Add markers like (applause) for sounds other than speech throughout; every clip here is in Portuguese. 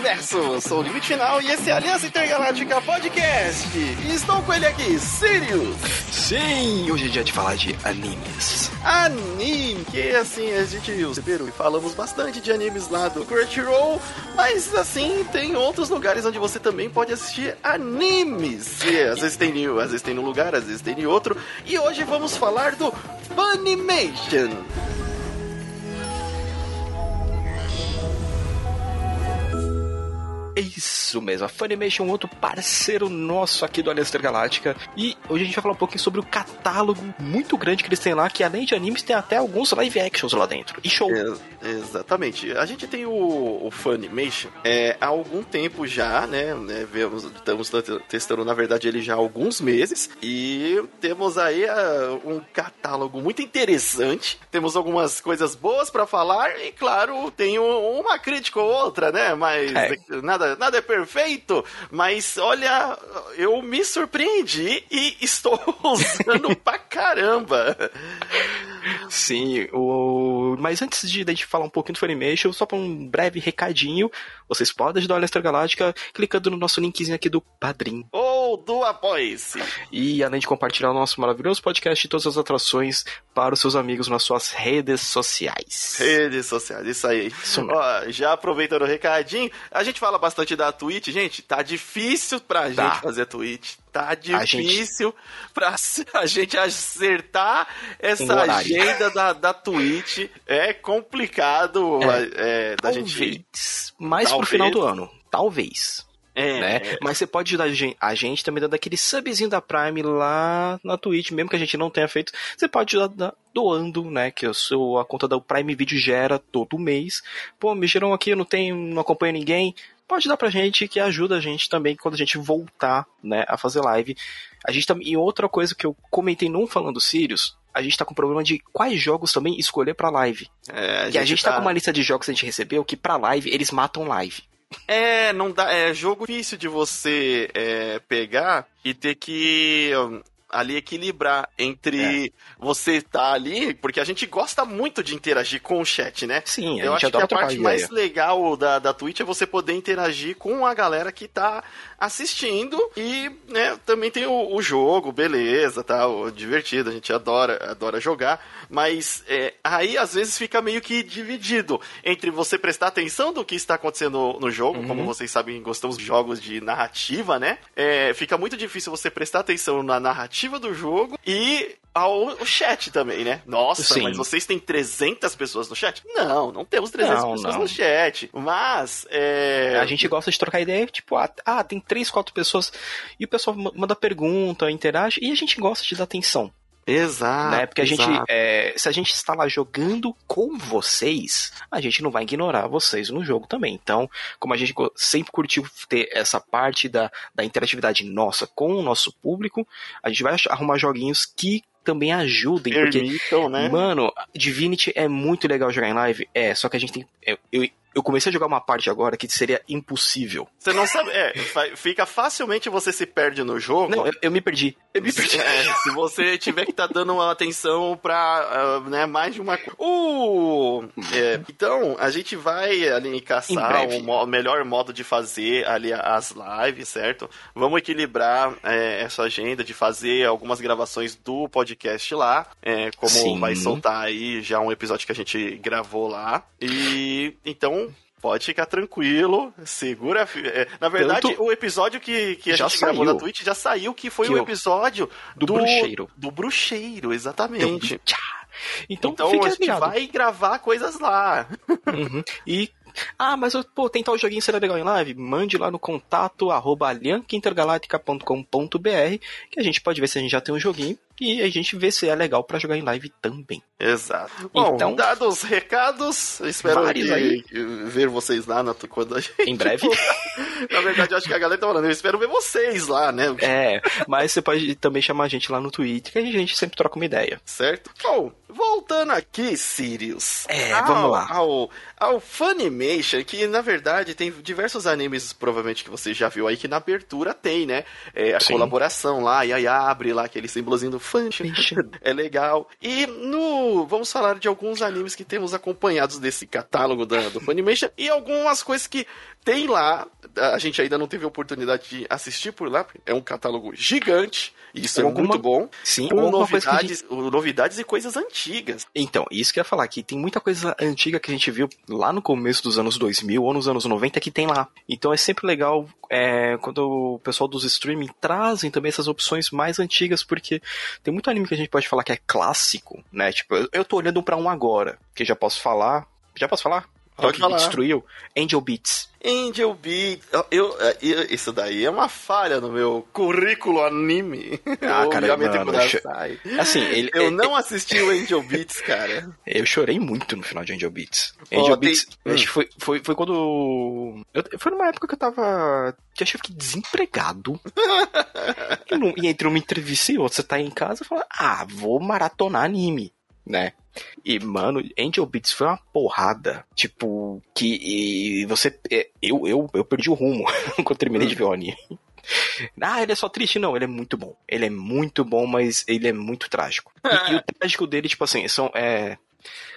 universo! Sou o Limite Final e esse é a Aliança Intergaláctica Podcast. E estou com ele aqui, Sirius. Sim, hoje é dia de falar de animes. Anime, que assim, a gente perceberam e falamos bastante de animes lá do Crunchyroll, mas assim, tem outros lugares onde você também pode assistir animes. E às vezes tem, às vezes tem num lugar, às vezes tem em outro. E hoje vamos falar do Funimation. É isso mesmo, a Funimation outro parceiro nosso aqui do Aliança Galáctica. E hoje a gente vai falar um pouquinho sobre o catálogo muito grande que eles têm lá, que além de animes tem até alguns live actions lá dentro. E show! É, exatamente. A gente tem o, o Funimation é, há algum tempo já, né? né vemos, estamos testando, na verdade, ele já há alguns meses. E temos aí uh, um catálogo muito interessante. Temos algumas coisas boas para falar e, claro, tem uma crítica ou outra, né? Mas é. nada nada, nada é perfeito, mas olha, eu me surpreendi e (laughs) estou usando (laughs) pra caramba. Sim, o... mas antes de a gente falar um pouquinho do Funimation, só para um breve recadinho, vocês podem ajudar a Lestra Galáctica clicando no nosso linkzinho aqui do Padrim. Ou do Apoie-se. E além de compartilhar o nosso maravilhoso podcast e todas as atrações para os seus amigos nas suas redes sociais. Redes sociais, isso aí. Isso Ó, já aproveitando o recadinho, a gente fala bastante da Twitch, gente, tá difícil pra tá. gente fazer Twitch. Tá difícil gente... pra (laughs) a gente acertar essa agenda da, da Twitch. É complicado é, é, da Talvez. gente. Mais Talvez. pro final do ano. Talvez. É, né? É. Mas você pode ajudar a gente também dando aquele subzinho da Prime lá na Twitch, mesmo que a gente não tenha feito. Você pode ajudar doando, né? Que a conta da Prime Video gera todo mês. Pô, me gerou aqui, eu não tenho, não acompanho ninguém pode dar pra gente que ajuda a gente também quando a gente voltar, né, a fazer live. A gente também, e outra coisa que eu comentei não falando Sirius, a gente tá com problema de quais jogos também escolher pra live. É, a gente a gente tá... tá com uma lista de jogos que a gente recebeu que pra live eles matam live. É, não dá. É jogo difícil de você é, pegar e ter que ali equilibrar entre é. você estar tá ali, porque a gente gosta muito de interagir com o chat, né? Sim, eu acho que a parte mais legal da, da Twitch é você poder interagir com a galera que tá assistindo e, né, também tem o, o jogo, beleza, tá, divertido, a gente adora, adora jogar, mas é, aí às vezes fica meio que dividido entre você prestar atenção do que está acontecendo no, no jogo, uhum. como vocês sabem, gostamos de jogos de narrativa, né? É, fica muito difícil você prestar atenção na narrativa do jogo e ao chat também, né? Nossa, Sim. mas vocês têm 300 pessoas no chat? Não, não temos 300 não, pessoas não. no chat. Mas, é... A gente gosta de trocar ideia, tipo, ah, ah, tem 3, 4 pessoas e o pessoal manda pergunta, interage e a gente gosta de dar atenção. Exato. Né? Porque exato. a gente, é, se a gente está lá jogando com vocês, a gente não vai ignorar vocês no jogo também. Então, como a gente sempre curtiu ter essa parte da, da interatividade nossa com o nosso público, a gente vai arrumar joguinhos que também ajudem. Permitam, porque, né? Mano, Divinity é muito legal jogar em live. É, só que a gente tem. Eu, eu, eu comecei a jogar uma parte agora que seria impossível. Você não sabe. É, fica facilmente você se perde no jogo. Não, eu, eu me perdi. Eu me perdi. É, (laughs) se você tiver que estar tá dando uma atenção pra uh, né, mais de uma coisa. Uh, é, então, a gente vai ali caçar o melhor modo de fazer ali as lives, certo? Vamos equilibrar é, essa agenda de fazer algumas gravações do podcast lá. É, como Sim. vai soltar aí já um episódio que a gente gravou lá. E então Pode ficar tranquilo, segura. É, na verdade, Tanto... o episódio que, que a já gente saiu. gravou na Twitch já saiu, que foi que o episódio do, do bruxeiro. Do bruxeiro, exatamente. Então, então a gente vai gravar coisas lá. Uhum. E ah, mas pô, tem tal joguinho será legal em live? Mande lá no contato arroba que a gente pode ver se a gente já tem um joguinho e a gente vê se é legal para jogar em live também. Exato. Bom, então, dados os recados, espero que, ver vocês lá na, quando a gente... Em breve. (laughs) na verdade, eu acho que a galera tá falando, eu espero ver vocês lá, né? É, mas você pode também chamar a gente lá no Twitter, que a gente sempre troca uma ideia. Certo? Bom, voltando aqui, Sirius. É, ao, vamos lá. Ao, ao Funimation, que na verdade tem diversos animes, provavelmente que você já viu aí, que na abertura tem, né? É, a Sim. colaboração lá, e aí abre lá aquele símbolozinho do Funimation. (laughs) é legal. E no. Vamos falar de alguns animes que temos acompanhados desse catálogo da, do Funimation e algumas coisas que tem lá. A gente ainda não teve a oportunidade de assistir por lá. É um catálogo gigante. Isso alguma... é muito bom. Sim, com novidades, gente... novidades e coisas antigas. Então, isso que eu ia falar aqui. Tem muita coisa antiga que a gente viu lá no começo dos anos 2000 ou nos anos 90 que tem lá. Então é sempre legal é, quando o pessoal dos streaming trazem também essas opções mais antigas, porque tem muito anime que a gente pode falar que é clássico, né? Tipo, eu, eu tô olhando para um agora, que já posso falar. Já posso falar? Pode falar. destruiu Angel Beats. Angel Beats. Eu, eu, isso daí é uma falha no meu currículo anime. Ah, cara, já mano, eu, assim, ele, eu não assisti o Angel Beats, cara. (laughs) Eu chorei muito no final de Angel Beats. Angel oh, Beats, tem... acho que foi, foi, foi quando. Eu, foi numa época que eu tava. Que acho que eu fiquei desempregado. (laughs) e, não, e entre uma entrevista e outra, você tá em casa e fala: Ah, vou maratonar anime, né? E, mano, Angel Beats foi uma porrada. Tipo, que você. É, eu, eu, eu perdi o rumo (laughs) quando terminei de ver o anime. Ah, ele é só triste? Não, ele é muito bom. Ele é muito bom, mas ele é muito trágico. (laughs) E, e o trágico dele, tipo assim, são. É,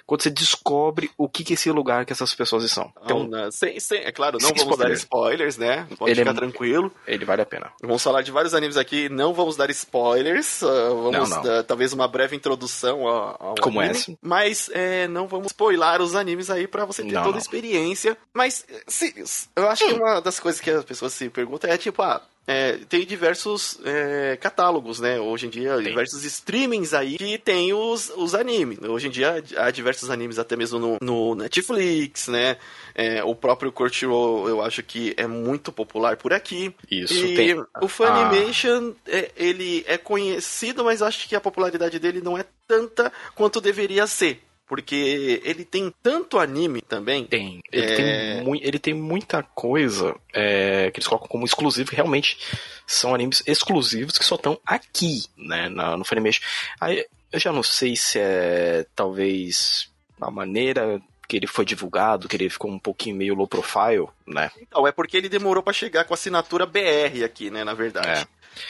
quando você descobre o que, que é esse lugar que essas pessoas são. Então, não, sem, sem, é claro, não vamos spoiler. dar spoilers, né? Pode ele ficar é, tranquilo. Ele vale a pena. Vamos falar de vários animes aqui, não vamos dar spoilers, uh, vamos não, não. Dar, talvez uma breve introdução ao, ao Como anime, essa? mas é, não vamos spoiler os animes aí para você ter não, toda a experiência. Mas se, eu acho que hum. uma das coisas que as pessoas se perguntam é tipo, ah, é, tem diversos é, catálogos, né? Hoje em dia, tem. diversos streamings aí que tem os, os animes. Hoje em dia há diversos animes até mesmo no, no Netflix, né? É, o próprio Crunchyroll eu acho que é muito popular por aqui. Isso, e tem. o Funimation, ah. ele é conhecido, mas acho que a popularidade dele não é tanta quanto deveria ser. Porque ele tem tanto anime também. Tem. Ele, é... tem, ele tem muita coisa é, que eles colocam como exclusivo. Que realmente são animes exclusivos que só estão aqui, né? Na, no Funimation. Aí eu já não sei se é talvez a maneira que ele foi divulgado, que ele ficou um pouquinho meio low profile, né? Então, é porque ele demorou para chegar com a assinatura BR aqui, né, na verdade. É.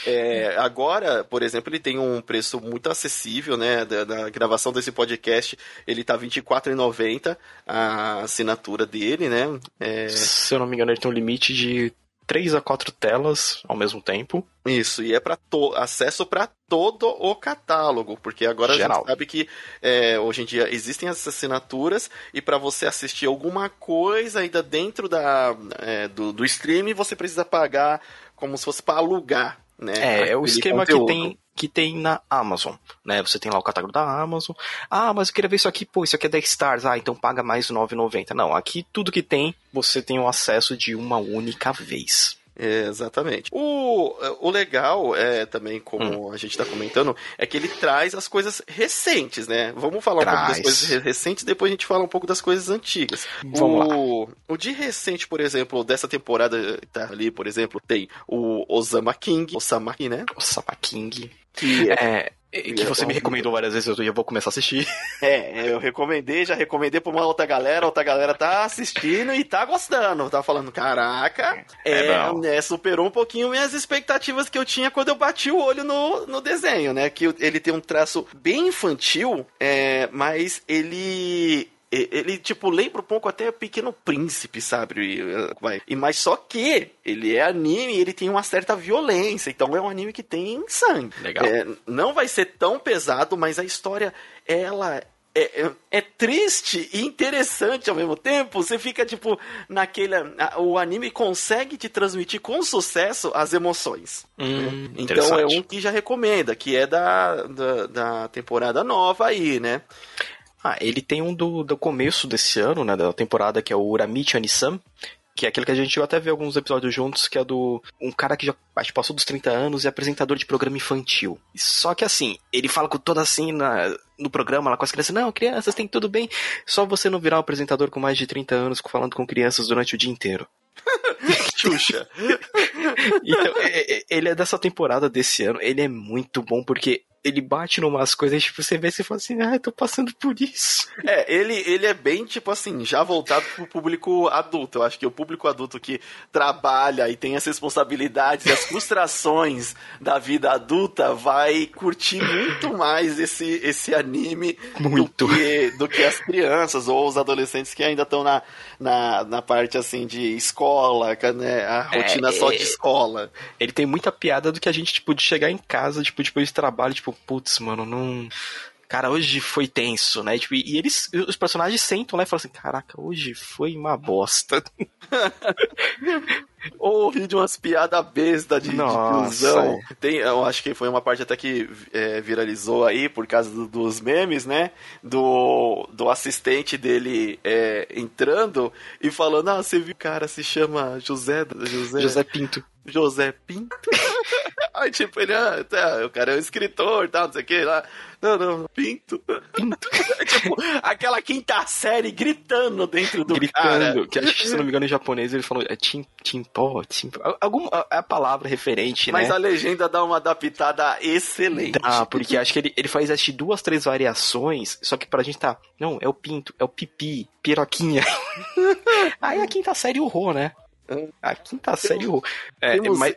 É, agora, por exemplo, ele tem um preço muito acessível, né? Da, da gravação desse podcast, ele tá R$24,90 a assinatura dele, né? É... Se eu não me engano, ele tem um limite de 3 a 4 telas ao mesmo tempo. Isso, e é para acesso para todo o catálogo, porque agora Geral. a gente sabe que é, hoje em dia existem as assinaturas e para você assistir alguma coisa ainda dentro da, é, do, do streaming, você precisa pagar como se fosse para alugar né? É, é o esquema conteúdo. que tem que tem na Amazon, né? Você tem lá o catálogo da Amazon. Ah, mas eu queria ver isso aqui, pô, isso aqui é 10 stars. Ah, então paga mais 9,90. Não, aqui tudo que tem, você tem o acesso de uma única vez. É, exatamente. O, o legal é também, como hum. a gente está comentando, é que ele traz as coisas recentes, né? Vamos falar traz. um pouco das coisas recentes, depois a gente fala um pouco das coisas antigas. Vamos o, lá. o de recente, por exemplo, dessa temporada tá ali, por exemplo, tem o Osama King, Osama King, né? Osama King. Que é, é que você me recomendou várias vezes, eu vou começar a assistir. (laughs) É, eu recomendei, já recomendei pra uma outra galera, outra galera tá assistindo e tá gostando. Tá falando, caraca, é, é, é, superou um pouquinho minhas expectativas que eu tinha quando eu bati o olho no, no desenho, né? Que ele tem um traço bem infantil, é, mas ele ele, tipo, lembra um pouco até Pequeno Príncipe, sabe? E, e, mas só que ele é anime e ele tem uma certa violência. Então é um anime que tem sangue. Legal. É, não vai ser tão pesado, mas a história, ela é, é, é, triste e interessante ao mesmo tempo. Você fica, tipo, naquele. O anime consegue te transmitir com sucesso as emoções. Hum, então é um que já recomenda, que é da, da, da temporada nova aí, né? Ah, ele tem um do, do começo desse ano, né, da temporada, que é o Uramichi Anisan, que é aquele que a gente até vê alguns episódios juntos, que é do um cara que já acho, passou dos 30 anos e é apresentador de programa infantil. Só que assim, ele fala com toda assim na, no programa lá com as crianças, não, crianças, tem tudo bem, só você não virar um apresentador com mais de 30 anos falando com crianças durante o dia inteiro. (laughs) Xuxa. (laughs) então, é, é, ele é dessa temporada desse ano, ele é muito bom porque ele bate numas coisas, tipo, você vê e fala assim, ah, eu tô passando por isso. É, ele, ele é bem, tipo assim, já voltado pro público adulto. Eu acho que o público adulto que trabalha e tem as responsabilidades, as frustrações da vida adulta vai curtir muito mais esse, esse anime muito. Do, que, do que as crianças ou os adolescentes que ainda estão na, na, na parte, assim, de escola, né, a é, rotina é, só de escola. Ele tem muita piada do que a gente, tipo, de chegar em casa, tipo, depois de trabalho, tipo, putz, mano, não. Cara, hoje foi tenso, né? Tipo, e eles, os personagens sentam lá e falam assim: Caraca, hoje foi uma bosta. (laughs) Ou ri de umas piadas besta de, Nossa. de Tem, eu acho que foi uma parte até que é, viralizou aí por causa do, dos memes, né? Do, do assistente dele é, entrando e falando: Ah, você viu, cara, se chama José. José, José Pinto. José Pinto. (laughs) Aí, tipo, ele, ah, tá, o cara é um escritor, tal, não sei o que lá. Não, não, Pinto. Pinto. (laughs) É, tipo, aquela quinta série gritando dentro do gritando, cara. Que acho que, se não me engano, em japonês ele falou, é tim, timpó, timpó. Alguma a, a palavra referente, Mas né? Mas a legenda dá uma adaptada excelente. Ah, porque acho que ele, ele faz acho, duas, três variações, só que pra gente tá, não, é o pinto, é o pipi, piroquinha. (laughs) Aí a quinta série urrou, né? A quinta série. É, mas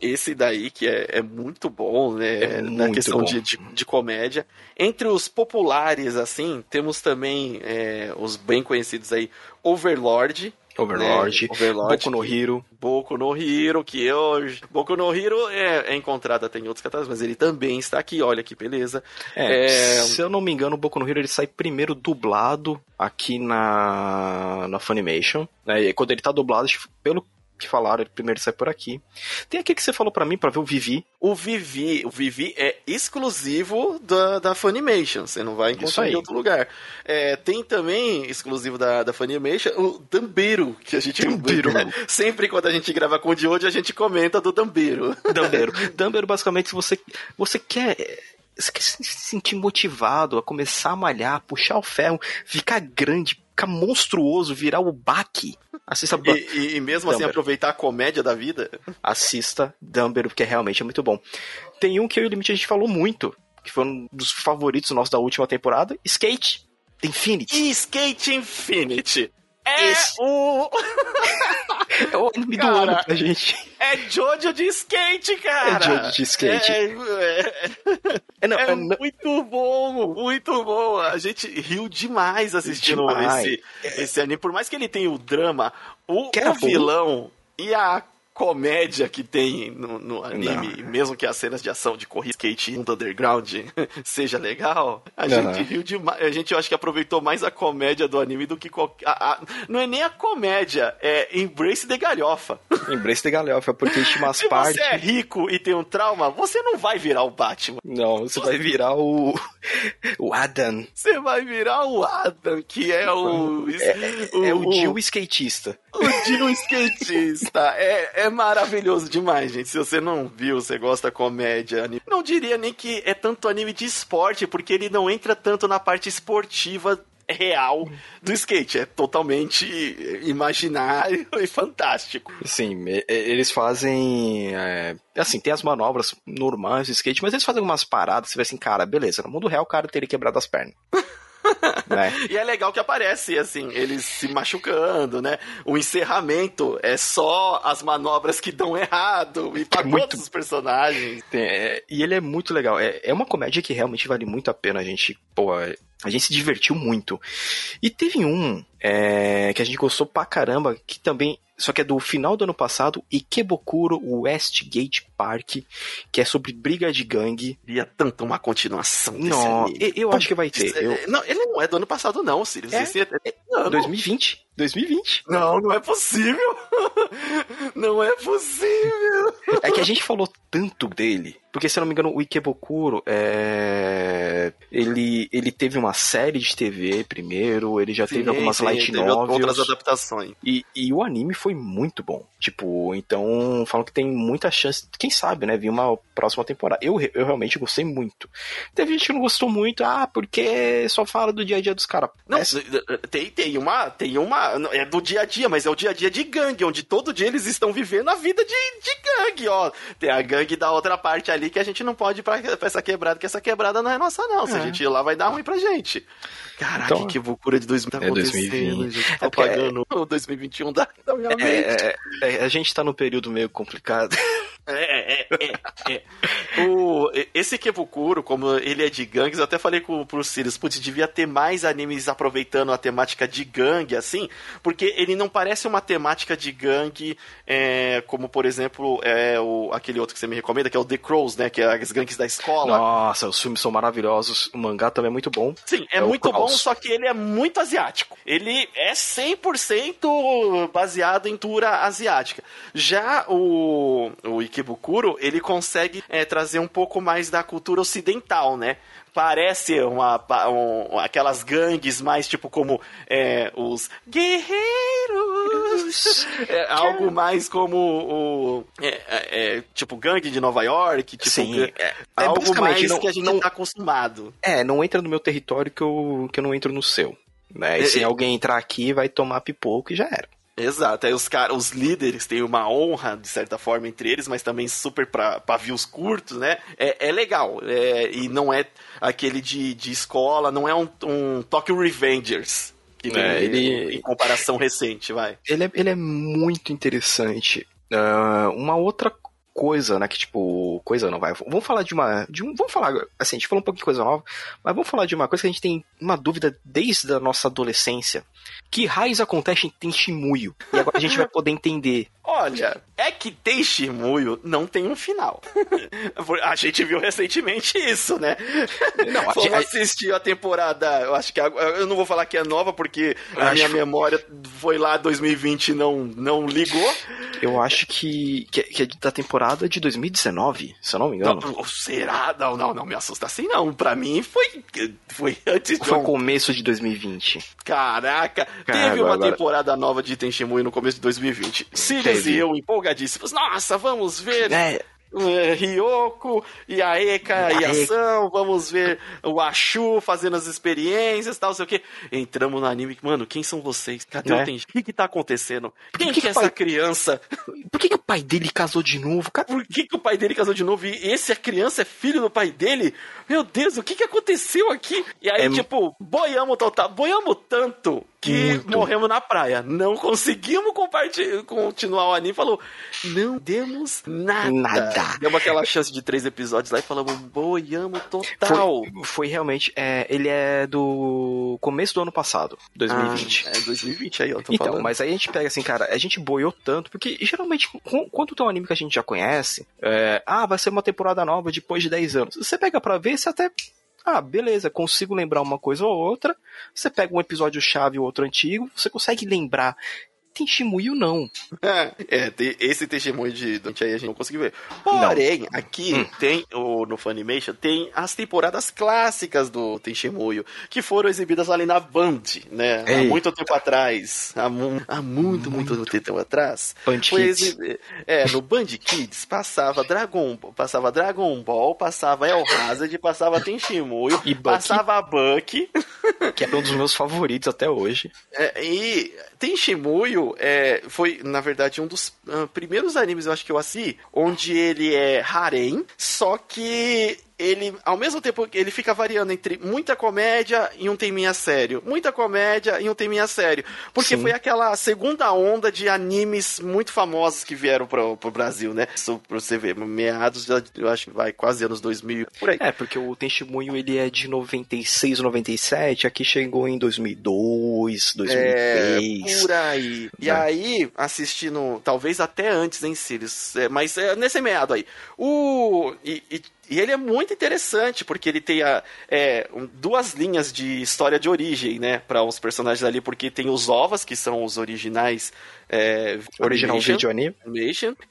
esse daí que é, é muito bom, né? É na questão. De, de, de, comédia. Entre os populares, assim, temos também é, os bem conhecidos aí, Overlord, Overlord, né? Overlord, Boku no Hero. Boku no Hero, que hoje. Boku no Hero é, é encontrado até em outros catálogos, mas ele também está aqui, olha que beleza. É, é... Se eu não me engano, o Boku no Hero ele sai primeiro dublado aqui na, na Funimation. Né? E quando ele tá dublado, pelo que falaram, ele primeiro sai por aqui. Tem aqui que você falou para mim para ver o Vivi. O Vivi, o Vivi é exclusivo da, da Funimation, você não vai encontrar em outro lugar. É, tem também, exclusivo da, da Funimation, o Dambeiro, que a gente Dambeiro. (laughs) sempre quando a gente grava com o de hoje, a gente comenta do Dambeiro. Dambeiro. (laughs) Dambeiro, basicamente, se você, você quer você quer se sentir motivado a começar a malhar, puxar o ferro, ficar grande, ficar monstruoso, virar o baque. Assista e, e, mesmo assim aproveitar a comédia da vida. Assista Dumber, porque realmente é muito bom. Tem um que eu e o Limite a gente falou muito, que foi um dos favoritos nossos da última temporada, Skate Infinity. Skate Infinity. (laughs) É Esse... o. (laughs) é o anime do ano pra gente. É Jojo de skate, cara. É Jojo de skate. É, é, é, não, é, é muito bom, muito bom. A gente riu demais assistindo demais. Esse, esse anime. Por mais que ele tenha o drama, o, o vilão e a comédia que tem no, no anime, não. mesmo que as cenas de ação de corrida skate no underground (laughs) seja legal, a gente riu demais. A gente eu acho que aproveitou mais a comédia do anime do que qualquer. A, a, não é nem a comédia, é embrace de galhofa. (laughs) Embrace de galhofa, porque tinha umas Se partes. (laughs) Se você é rico e tem um trauma, você não vai virar o Batman. Não, você, você... vai virar o. o Adam. Você vai virar o Adam, que é o. É, o, é o Jill skatista. O Jill skatista. é, é maravilhoso demais, gente. Se você não viu, você gosta da comédia, anime. Não diria nem que é tanto anime de esporte, porque ele não entra tanto na parte esportiva real do skate. É totalmente imaginário (laughs) e fantástico. Sim, eles fazem. É, assim, tem as manobras normais do skate, mas eles fazem umas paradas. Você vê assim, cara, beleza, no mundo real o cara teria quebrado as pernas. (laughs) (laughs) Né? e é legal que aparece, assim, eles se machucando, né? O encerramento é só as manobras que dão errado e para é muito... todos os personagens. É, e ele é muito legal. É, é uma comédia que realmente vale muito a pena a gente, pô, a gente se divertiu muito. E teve um é, que a gente gostou pra caramba, que também só que é do final do ano passado, Ikebukuro Westgate Park, que é sobre briga de gangue. Queria tanto uma continuação Não, anime. eu acho que vai ter. Eu... Não, ele não é do ano passado não, Sirius. É, Esse é, é ano. 2020. 2020. Não, não é possível. (laughs) não é possível. É que a gente falou tanto dele, porque se eu não me engano, o Ikebukuro, é... ele, ele teve uma série de TV primeiro, ele já sim, teve algumas sim, light novels. outras adaptações. E, e o anime foi muito bom. Tipo, então falam que tem muita chance, quem sabe, né, vir uma próxima temporada. Eu, eu realmente gostei muito. Teve gente que não gostou muito, ah, porque só fala do dia a dia dos caras. Não, tem, tem uma, tem uma, é do dia a dia, mas é o dia a dia de gangue, onde todo dia eles estão vivendo a vida de, de gangue, ó. Tem a gangue da outra parte ali que a gente não pode ir pra, pra essa quebrada, que essa quebrada não é nossa não. É. Se a gente ir lá vai dar ruim pra gente. Caraca, então, que loucura de 2000 tá é 2020. Gente, tô é pagando é... 2021 da, da minha mente. É, é, é, a gente tá num período meio complicado. (laughs) É, é, é, é. O, esse Kebukuro, como ele é de gangues, eu até falei com, pro Sirius, putz, devia ter mais animes aproveitando a temática de gangue, assim, porque ele não parece uma temática de gangue, é, como por exemplo, é, o, aquele outro que você me recomenda, que é o The Crows, né, que é as gangues da escola. Nossa, os filmes são maravilhosos, o mangá também é muito bom. Sim, é, é muito bom, só que ele é muito asiático. Ele é 100% baseado em cultura asiática. Já o, o Ikebukuro, ele consegue é, trazer um pouco mais da cultura ocidental, né? parece uma, um, aquelas gangues mais tipo como é, os guerreiros. É, algo mais como o é, é, é tipo gangue de Nova York tipo Sim, é, é, algo mais não, que a gente não tá acostumado. É não entra no meu território que eu, que eu não entro no seu né? E se alguém entrar aqui vai tomar pipoco e já era Exato, aí os caras, os líderes têm uma honra, de certa forma, entre eles, mas também super pra pavios curtos, né? É, é legal. É, e não é aquele de, de escola, não é um, um Tokyo Revengers. É, ele, em comparação recente, vai. Ele é, ele é muito interessante. Uh, uma outra coisa, né? Que tipo, coisa não vai. Vamos falar de uma. De um, vamos falar. Assim, a gente falou um pouco de coisa nova, mas vamos falar de uma coisa que a gente tem uma dúvida desde a nossa adolescência. Que raios acontece em Shimuyo? E agora a gente vai poder entender. Olha, é que tem Shimuyo não tem um final. (laughs) a gente viu recentemente isso, né? Não, a gente assistiu a temporada, eu acho que eu não vou falar que é nova porque a minha memória foi lá 2020 e não não ligou. Eu acho que, que, que é da temporada de 2019, se eu não me engano. Não, será? Não, não, não me assusta assim não. Pra mim foi foi antes de Foi o começo de 2020. Caraca, Cara, teve uma agora... temporada nova de Tenchimuyo no começo de 2020. E eu empolgadíssimos. Nossa, vamos ver. É, é, Ryoko e a Eka e a Ação, vamos ver o Ashu fazendo as experiências tal, sei o que. Entramos no anime, mano, quem são vocês? Cadê é. o Tenji? O que que tá acontecendo? Quem que, que, que é essa pai... criança? Por que, que o pai dele casou de novo? Cara? Por que, que o pai dele casou de novo? E esse a criança é filho do pai dele? Meu Deus, o que que aconteceu aqui? E aí, é... tipo, boiamos total, boiamos tanto que Muito. morremos na praia. Não conseguimos continuar o anime. Falou, não demos nada. Nada. Demos aquela chance de três episódios lá e falamos, boiamos total. Foi, foi realmente, é, ele é do começo do ano passado, 2020. Ah, é 2020 aí, ó, tô Então, falando. mas aí a gente pega assim, cara, a gente boiou tanto, porque geralmente, quando tem um anime que a gente já conhece, é, ah, vai ser uma temporada nova depois de 10 anos. Você pega pra ver, você até ah, beleza, consigo lembrar uma coisa ou outra. Você pega um episódio chave ou outro antigo, você consegue lembrar Testemunho não. É, é esse testemunho de Dante aí a gente não conseguiu ver. Porém, não. aqui hum. tem, o, no Funimation, tem as temporadas clássicas do Testemunho, que foram exibidas ali na Band, né? Eita. Há muito tempo atrás. Há, mu há muito, muito, muito tempo atrás. Band Kids. É, no Band Kids passava Dragon, passava Dragon Ball, passava El Hazard, passava Tenshimuyo, e passava Buck. Que é um dos meus favoritos até hoje. É, e Tenshimuyo é, foi, na verdade, um dos uh, primeiros animes, eu acho que eu assisti, onde ele é harem, só que ele, ao mesmo tempo, ele fica variando entre muita comédia e um teminha sério. Muita comédia e um teminha sério. Porque Sim. foi aquela segunda onda de animes muito famosos que vieram pro, pro Brasil, né? Isso pra você ver, meados, eu acho que vai quase anos 2000, por aí. É, porque o Tenshimunho, ele é de 96, 97, aqui chegou em 2002, 2003. É, por aí. E é. aí, assistindo, talvez até antes, hein, Sirius? É, mas é, nesse meado aí. O... E, e E ele é muito interessante, porque ele tem a, é, duas linhas de história de origem, né, para os personagens ali, porque tem os ovas, que são os originais é, Original Video Anime.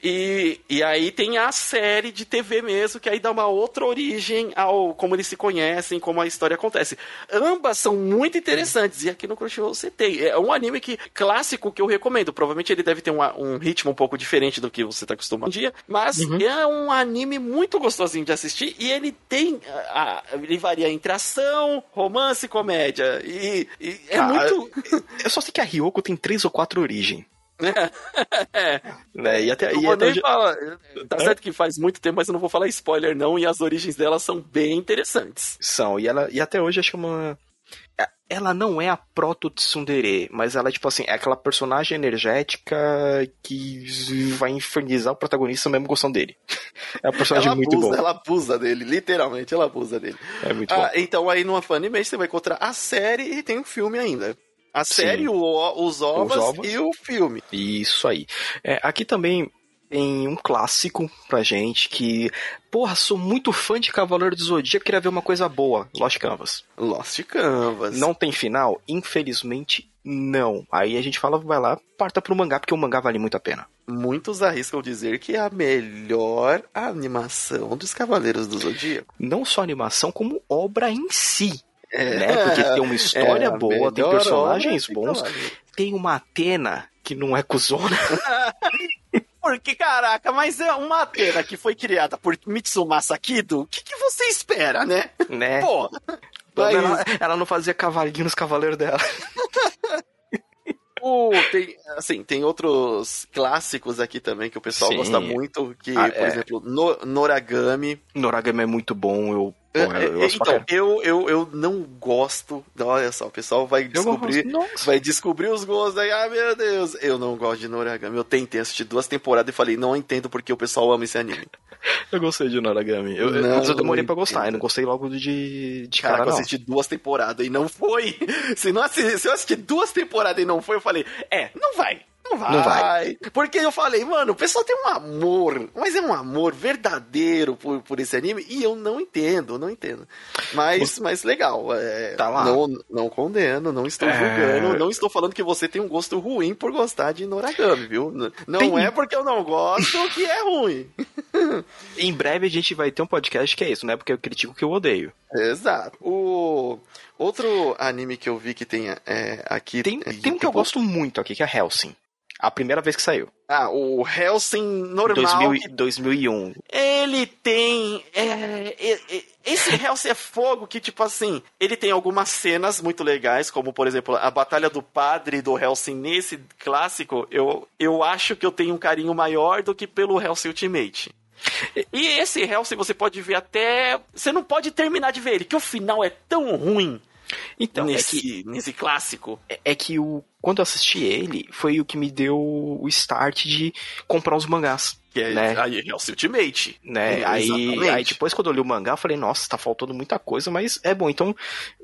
E, e aí tem a série de TV mesmo, que aí dá uma outra origem ao como eles se conhecem, como a história acontece. Ambas são muito interessantes, e aqui no Crunchyroll você tem. É um anime que clássico que eu recomendo. Provavelmente ele deve ter um, um ritmo um pouco diferente do que você está acostumado um dia, mas uhum. é um anime muito gostosinho de assistir e ele tem. A, a, ele varia entre ação, romance e comédia. E, e é ah, muito. Eu só sei que a Ryoko tem três ou quatro origens. (laughs) é. Né? E até, e até hoje... falar. Tá certo que faz muito tempo, mas eu não vou falar spoiler, não. E as origens dela são bem interessantes. São, e, ela, e até hoje acho uma. É, ela não é a proto Tsundere, mas ela é tipo assim, é aquela personagem energética que vai infernizar o protagonista mesmo gostando dele. (laughs) É uma personagem ela muito boa. Ela abusa dele, literalmente, ela abusa dele. É muito ah, bom. Então aí no Funimation você vai encontrar a série e tem um filme ainda. A série, o, os, ovos os, e o filme. Isso aí. É, aqui também tem um clássico pra gente que, porra, sou muito fã de Cavaleiro do Zodíaco, queria ver uma coisa boa. Lost Canvas. Lost Canvas. Não tem final? Infelizmente, não. Aí a gente fala, vai lá, parta pro mangá, porque o mangá vale muito a pena. Muitos arriscam dizer que é a melhor animação dos Cavaleiros do Zodíaco. Não só animação, como obra em si. É, né? Porque (laughs) tem uma história é, boa, tem personagens bons, tem uma Atena que não é cuzona. (laughs) Porque, caraca, mas é uma Atena que foi criada por Mitsumasa Kido, o que, que você espera, né? Né? Pô. Mas... Ela, ela não fazia cavalinho nos cavaleiros dela. (laughs) Tem, assim, tem outros clássicos aqui também que o pessoal Sim. gosta muito, que, ah, por é. exemplo, no, Noragami. Noragami é muito bom, eu Porra, eu, eu então, eu, eu, eu não gosto. Olha só, o pessoal vai descobrir. Vai descobrir os gostos aí. Ah, meu Deus. Eu não gosto de Noragami. Eu tentei assistir duas temporadas e falei, não entendo porque o pessoal ama esse anime. Eu gostei de Noragami. Eu, não, mas eu demorei pra gostar. Eu não gostei logo de, de cara, cara eu assisti duas temporadas e não foi. (laughs) Se, não assisti, se eu assisti duas temporadas e não foi, eu falei, é, não vai. Não vai. Não vai. Porque eu falei, mano, o pessoal tem um amor, mas é um amor verdadeiro por, por esse anime e eu não entendo, não entendo. Mas, mas legal. É, tá lá. Não, não condeno, não estou é... julgando, não estou falando que você tem um gosto ruim por gostar de Noragami, viu? Não tem... é porque eu não gosto que é ruim. (laughs) em breve a gente vai ter um podcast que é isso, né? Porque eu critico que eu odeio. Exato. O outro anime que eu vi que tem é, aqui. Tem, tem um que eu gosto muito aqui, que é Helsing. A primeira vez que saiu. Ah, o Helsing normal. 2000, que... 2001. Ele tem. É, é, é, esse Helsing é fogo que, tipo assim, ele tem algumas cenas muito legais, como, por exemplo, a Batalha do Padre do Helsing nesse clássico. Eu, eu acho que eu tenho um carinho maior do que pelo Helsing Ultimate. E esse Helsing você pode ver até. Você não pode terminar de ver ele, que o final é tão ruim então, é nesse, é que, nesse clássico. É, é, que o, quando eu assisti ele, foi o que me deu o start de comprar os mangás. É, né? aí é o Ultimate. Né? É, aí, aí depois quando eu li o mangá, eu falei, nossa, tá faltando muita coisa, mas é bom. Então,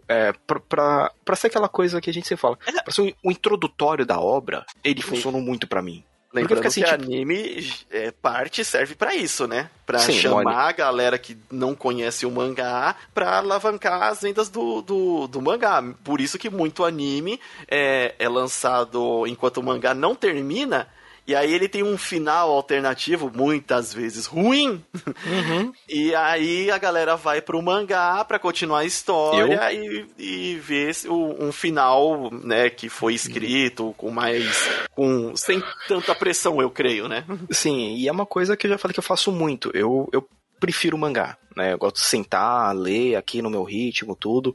é, pra, pra, pra ser aquela coisa que a gente sempre fala, é. pra ser o um, introdutório da obra, ele funcionou muito para mim. Lembrando assim, que tipo... anime é, parte serve para isso, né? Pra Sim, chamar a galera que não conhece o mangá pra alavancar as vendas do, do, do mangá. Por isso que muito anime é, é lançado enquanto o mangá não termina e aí ele tem um final alternativo, muitas vezes ruim. Uhum. (laughs) e aí a galera vai pro mangá pra continuar a história e, e ver um final, né, que foi escrito com mais. com sem tanta pressão, eu creio, né? Sim, e é uma coisa que eu já falei que eu faço muito. Eu, eu prefiro mangá, né? Eu gosto de sentar, ler aqui no meu ritmo, tudo.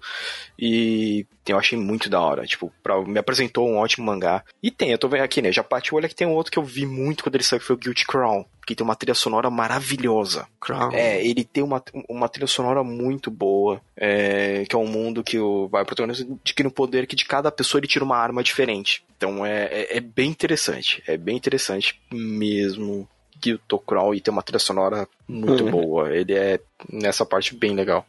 E eu achei muito da hora. Tipo, pra, me apresentou um ótimo mangá. E tem, eu tô vendo aqui, né? Já bati o olho que tem um outro que eu vi muito quando ele saiu, que foi o Guilty Crown. Que tem uma trilha sonora maravilhosa. Crown. É, ele tem uma, uma trilha sonora muito boa. É, que é um mundo que o, vai protagonista que no poder que de cada pessoa ele tira uma arma diferente. Então é, é, é bem interessante. É bem interessante mesmo. Guilty Crawl e tem uma trilha sonora muito uhum. boa. Ele é, nessa parte, bem legal.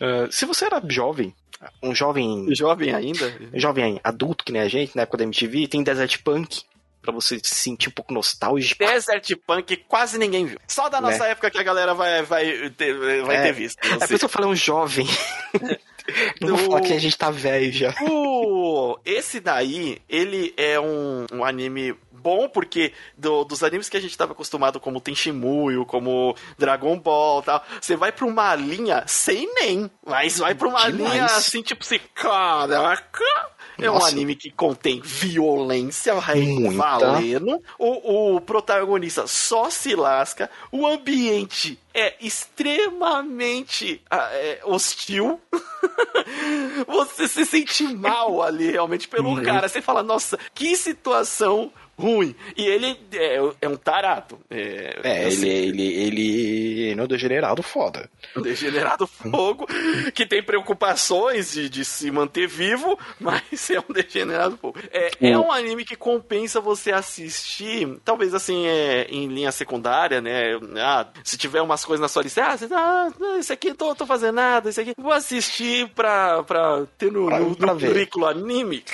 Uh, se você era jovem, um jovem. Jovem ainda? Jovem adulto, que nem a gente, na época da MTV, tem Desert Punk. para você se sentir um pouco nostálgico. Desert Punk quase ninguém viu. Só da nossa né? época que a galera vai, vai, ter, vai é, ter visto. É por isso que eu falei um jovem. (laughs) Não vou falar que a gente tá velho já. O... Esse daí, ele é um, um anime bom, porque do, dos animes que a gente tava acostumado, como Tenshimuyo, como Dragon Ball tal, você vai pra uma linha sem nem, mas vai pra uma Demais. linha assim, tipo assim, caraca, é Nossa. um anime que contém violência Muita. valendo. O, o protagonista só se lasca. O ambiente é extremamente ah, é, hostil. (laughs) Você se sente mal ali, realmente, pelo uhum. cara. Você fala, nossa, que situação ruim. E ele é, é um tarado. É, é assim, ele, ele, ele é um degenerado foda. Um degenerado fogo, que tem preocupações de, de se manter vivo, mas é um degenerado fogo. É, é um anime que compensa você assistir, talvez assim, é, em linha secundária, né? Ah, se tiver umas coisas na sua lista, ah, você, ah esse aqui eu tô, tô fazendo nada, esse aqui. Vou assistir pra, pra ter no, pra, no, no currículo anime.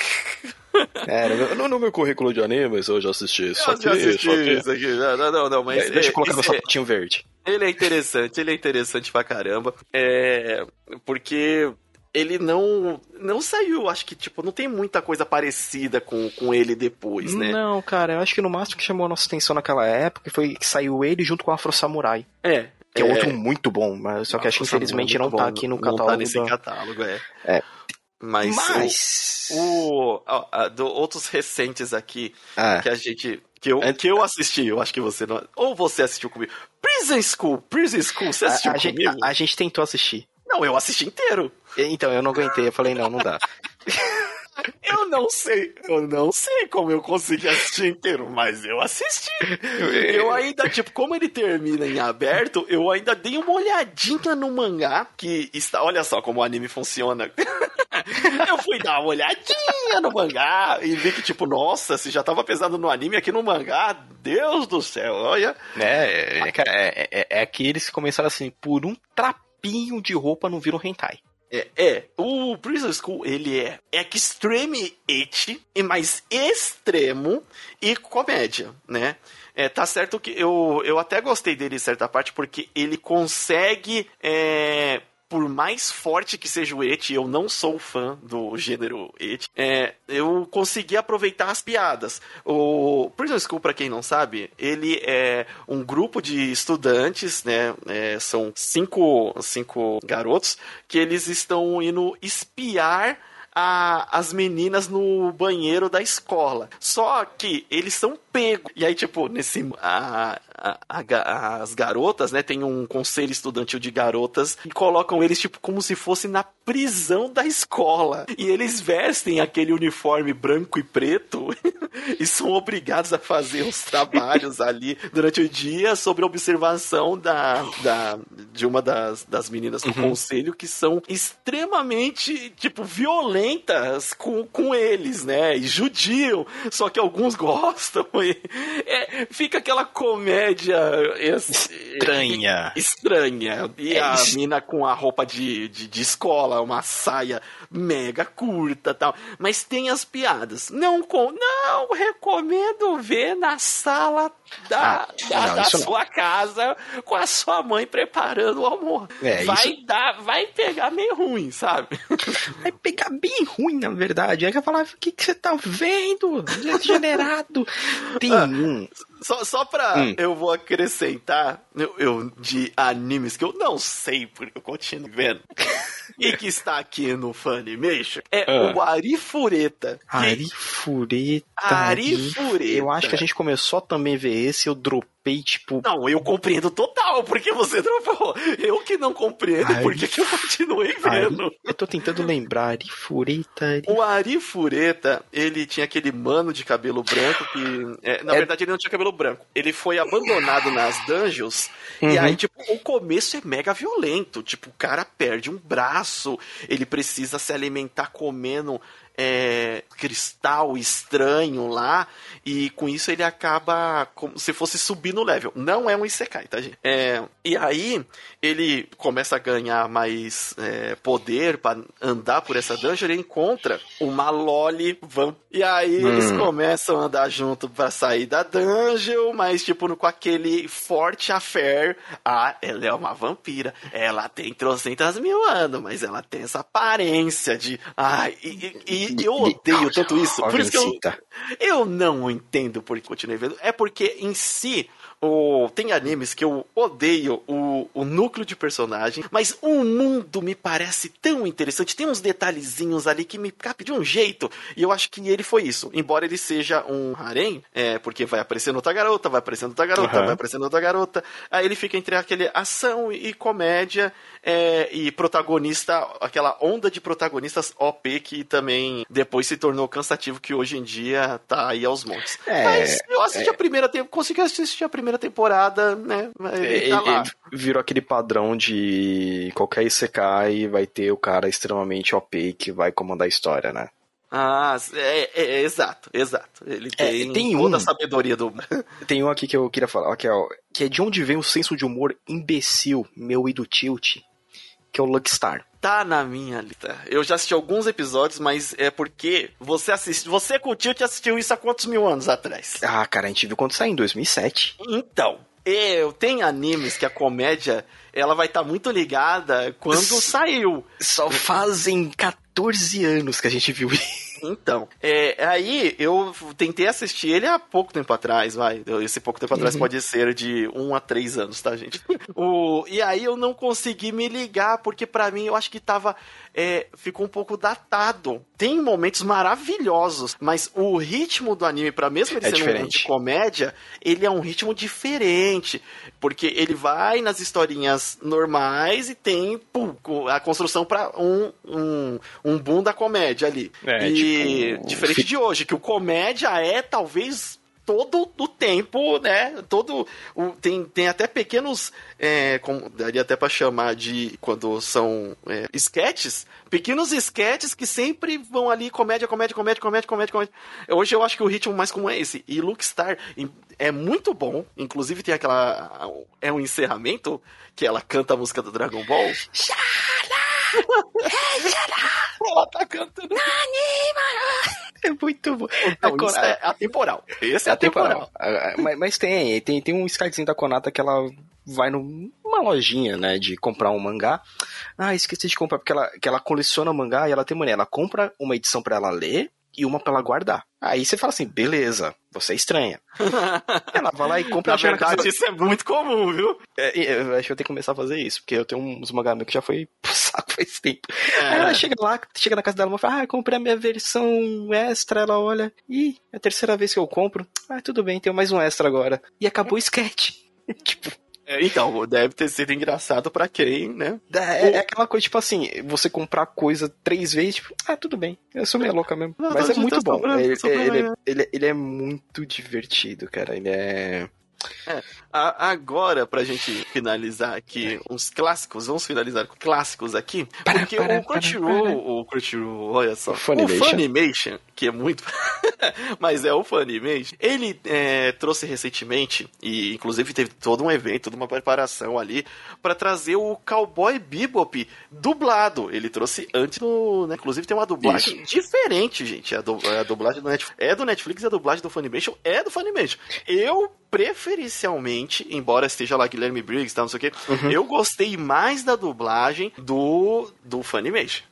É, no, no, meu currículo de animes eu já assisti isso aqui. Já assisti só que... isso aqui. Não, não, não, mas. É, deixa eu colocar meu sapatinho verde. Ele é interessante, ele é interessante pra caramba. É. Porque ele não não saiu, acho que tipo, não tem muita coisa parecida com, com ele depois, né? Não, cara, eu acho que no máximo que chamou a nossa atenção naquela época foi que saiu ele junto com o Afro Samurai. É. Que é, é outro muito bom, mas só que acho que infelizmente não tá aqui no catálogo. Não tá nesse catálogo, é. É. Mas, Mas... O, o, do, outros recentes aqui ah. que a gente. Que eu, que eu assisti, eu acho que você não. Ou você assistiu comigo. Prison School, Prison School, você assistiu a, a comigo? Gente, a, a, gente tentou assistir. Não, eu assisti inteiro. Então, eu não aguentei, eu falei, não, não dá. (laughs) Eu não sei, eu não sei como eu consegui assistir inteiro, mas eu assisti. Eu (laughs) ainda, tipo, como ele termina em aberto, eu ainda dei uma olhadinha no mangá, que está, olha só como o anime funciona. (laughs) Eu fui dar uma olhadinha no mangá e vi que, tipo, nossa, se já tava pesado no anime aqui no mangá, Deus do céu, olha. É, é, é, é, é que eles começaram assim, por um trapinho de roupa não viram hentai. É, é, o Prison School, ele é extreme it, mais extremo e comédia, né? É, tá certo que eu, eu até gostei dele em certa parte, porque ele consegue é, por mais forte que seja o Et, eu não sou fã do gênero Et, é, eu consegui aproveitar as piadas. O Prison School, para quem não sabe, ele é um grupo de estudantes, né? É, são cinco, cinco garotos que eles estão indo espiar a, as meninas no banheiro da escola. Só que eles são pegos. E aí, tipo, nesse. A, a, a, as garotas, né? Tem um conselho estudantil de garotas e colocam eles, tipo, como se fosse na prisão da escola. E eles vestem aquele uniforme branco e preto (laughs) e são obrigados a fazer os trabalhos (laughs) ali durante o dia sobre observação da, da, de uma das, das meninas do uhum. conselho que são extremamente, tipo, violentas com, com eles, né? E judiam. Só que alguns (laughs) gostam. E, é, fica aquela comédia estranha. Estranha. E é a isso. mina com a roupa de, de, de escola, uma saia mega curta tal. Mas tem as piadas. Não, com, não recomendo ver na sala da, ah, da, não, da sua não. casa com a sua mãe preparando o almoço. É, vai isso... dar, vai pegar meio ruim, sabe? (laughs) Vai pegar bem ruim, na verdade. Aí que eu falar, o que, que você tá vendo? Degenerado. (laughs) Tem ah, um. Só, só pra hum. eu vou acrescentar eu, eu, de animes que eu não sei porque eu continuo vendo. (laughs) e que está aqui no Funimation é ah. o Arifureta. Que... Arifureta. Arifureta. Eu acho que a gente começou também a ver esse, eu dropei, tipo. Não, eu compreendo total, porque você dropou. Eu que não compreendo, Ari... porque que eu continuei vendo. Ari... Eu tô tentando lembrar, Arifureta. Ari... O Arifureta, ele tinha aquele mano de cabelo branco que. É, na é... verdade, ele não tinha cabelo branco. Ele foi abandonado nas dungeons. Uhum. E aí, tipo, o começo é mega violento. Tipo, o cara perde um braço, ele precisa se alimentar comendo é, cristal estranho lá, e com isso ele acaba como se fosse subir no level. Não é um Isekai, tá, gente? É, e aí ele começa a ganhar mais é, poder para andar por essa dungeon, ele encontra uma Loli Vamp. E aí hum. eles começam a andar junto para sair da dungeon, mas tipo com aquele forte affair. Ah, ela é uma vampira. Ela tem trocentas mil anos, mas ela tem essa aparência de. Ai, e, e, e eu odeio tanto isso. Por isso que eu, eu não entendo por que continuei vendo. É porque em si o, tem animes que eu odeio o, o núcleo de personagem, mas o mundo me parece tão interessante. Tem uns detalhezinhos ali que me capem de um jeito. E eu acho que ele foi isso. Embora ele seja um harem, é, porque vai aparecendo outra garota, vai aparecendo outra garota, uhum. vai aparecendo outra garota. Aí ele fica entre aquele ação e comédia é, e protagonista, aquela onda de protagonistas OP que também depois se tornou cansativo, que hoje em dia tá aí aos montes. É, Mas eu assisti é, a primeira consegui assistir a primeira temporada, né? Ele, tá ele, virou aquele padrão de qualquer e vai ter o cara extremamente OP que vai comandar a história, né? Ah, é, é, é, exato, exato. Ele tem, é, tem toda um, a sabedoria do. (laughs) Tem um aqui que eu queria falar, que é, que é de onde vem o senso de humor imbecil, meu e do tilt, que é o Luckstar. Tá na minha lista. Eu já assisti alguns episódios, mas é porque você assistiu. Você o Tilt assistiu isso há quantos mil anos atrás? Ah, cara, a gente viu quando saiu, em 2007. Então, eu tenho animes que a comédia ela vai estar tá muito ligada quando S saiu. Só fazem 14 anos que a gente viu isso. Então, é, aí eu tentei assistir ele há pouco tempo atrás, vai. Esse pouco tempo atrás uhum. pode ser de um a três anos, tá, gente? (laughs) o, e aí eu não consegui me ligar, porque para mim eu acho que tava. É, ficou um pouco datado. Tem momentos maravilhosos, mas o ritmo do anime, para mesmo ele é ser um de comédia, ele é um ritmo diferente. Porque ele vai nas historinhas normais e tem pum, a construção para um, um, um boom da comédia ali. É, e tipo, diferente de hoje, que o comédia é talvez todo o tempo, né? Todo o, tem, tem até pequenos, é, como daria até para chamar de quando são é, sketches, pequenos sketches que sempre vão ali comédia, comédia, comédia, comédia, comédia, comédia. Hoje eu acho que o ritmo mais comum é esse. E Luke Star é muito bom, inclusive tem aquela é um encerramento que ela canta a música do Dragon Ball. (laughs) Ela tá cantando. É muito bom. Não, isso é atemporal. Esse é, é atemporal. atemporal. Mas, mas, tem, tem, tem um Skyzinho da Konata que ela vai numa lojinha, né, de comprar um mangá. Ah, esqueci de comprar, porque ela, que ela coleciona mangá e ela tem mulher. Ela compra uma edição para ela ler e uma pra ela guardar. Aí você fala assim, beleza, você é estranha. (laughs) ela vai lá e compra. Na verdade, casa... isso é muito comum, viu? É, eu acho que eu tenho que começar a fazer isso, porque eu tenho uns mangá que já foi (laughs) pro saco faz tempo. É. Aí ela chega lá, chega na casa dela e fala, ah, comprei a minha versão extra. Ela olha, ih, é a terceira vez que eu compro. Ah, tudo bem, tenho mais um extra agora. E acabou o sketch. (laughs) tipo, então, deve ter sido engraçado para quem, né? É, é, aquela coisa, tipo assim, você comprar coisa três vezes, tipo, ah, tudo bem, eu sou meio louca mesmo. Não, Mas é muito bom. Ele, ele, ele, ele, é muito divertido, cara. Ele é. É, a, agora, pra gente finalizar aqui uns clássicos, vamos finalizar com clássicos aqui, porque para, o Crunchyroll, o Crunchyroll, olha só, o Funimation, o Funimation que é muito, (laughs) mas é o Funimation, ele é, trouxe recentemente, e inclusive teve todo um evento, toda uma preparação ali, para trazer o Cowboy Bebop dublado, ele trouxe antes do, né, inclusive tem uma dublagem Isso. diferente, gente, a, a dublagem do Netflix, é do Netflix e a dublagem do Funimation é do Funimation. Eu preferencialmente, embora esteja lá Guilherme Briggs, tá, não sei o quê, uhum. eu gostei mais da dublagem do, do Funimation.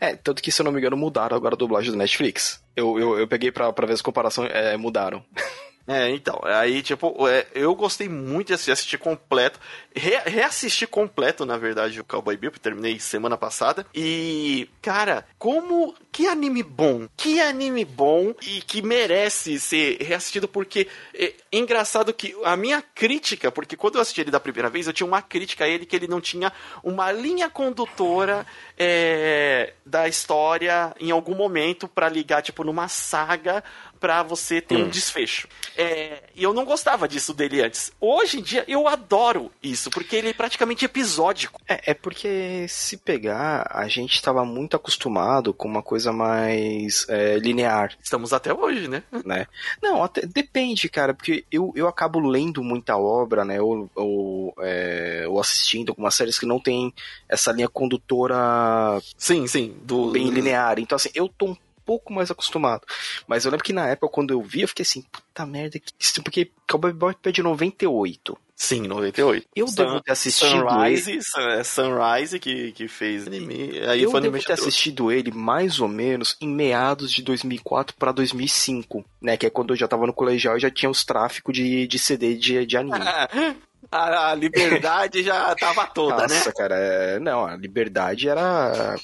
É, tanto que, se eu não me engano, mudaram agora a dublagem do Netflix. Eu, eu, eu peguei pra, pra ver as comparações, é, mudaram. (laughs) É, então, aí, tipo, é, eu gostei muito de assistir completo, re, reassistir completo, na verdade, o Cowboy Bebop, terminei semana passada, e, cara, como, que anime bom, que anime bom e que merece ser reassistido, porque é engraçado que a minha crítica, porque quando eu assisti ele da primeira vez, eu tinha uma crítica a ele que ele não tinha uma linha condutora é, da história em algum momento para ligar, tipo, numa saga para você ter hum. um desfecho. É, e eu não gostava disso dele antes. Hoje em dia eu adoro isso, porque ele é praticamente episódico. É, é porque se pegar, a gente estava muito acostumado com uma coisa mais é, linear. Estamos até hoje, né? né? Não, até, depende, cara, porque eu, eu acabo lendo muita obra, né? Ou, ou, é, ou assistindo algumas séries que não tem essa linha condutora. Sim, sim. Do... Bem linear. Então, assim, eu tô um pouco mais acostumado. Mas eu lembro que na época, quando eu vi, eu fiquei assim, puta merda, que isso, porque Cowboy Bebop é de 98. Sim, 98. Eu Sun, devo ter assistido Sunrise, ele... É Sunrise que, que fez anime. Aí eu devo ter assistido ele mais ou menos em meados de 2004 para 2005, né? Que é quando eu já tava no colegial e já tinha os tráficos de, de CD de, de anime. (laughs) a, a liberdade já tava toda, Nossa, né? Nossa, cara, é... não, a liberdade era.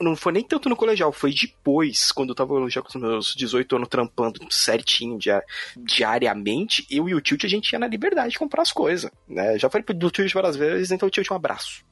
Não foi nem tanto no colegial, foi depois, quando eu tava já com os meus 18 anos trampando certinho, diariamente, eu e o Tilt a gente ia na liberdade de comprar as coisas, né? Já falei do Tilt várias vezes, então o Tilt um abraço.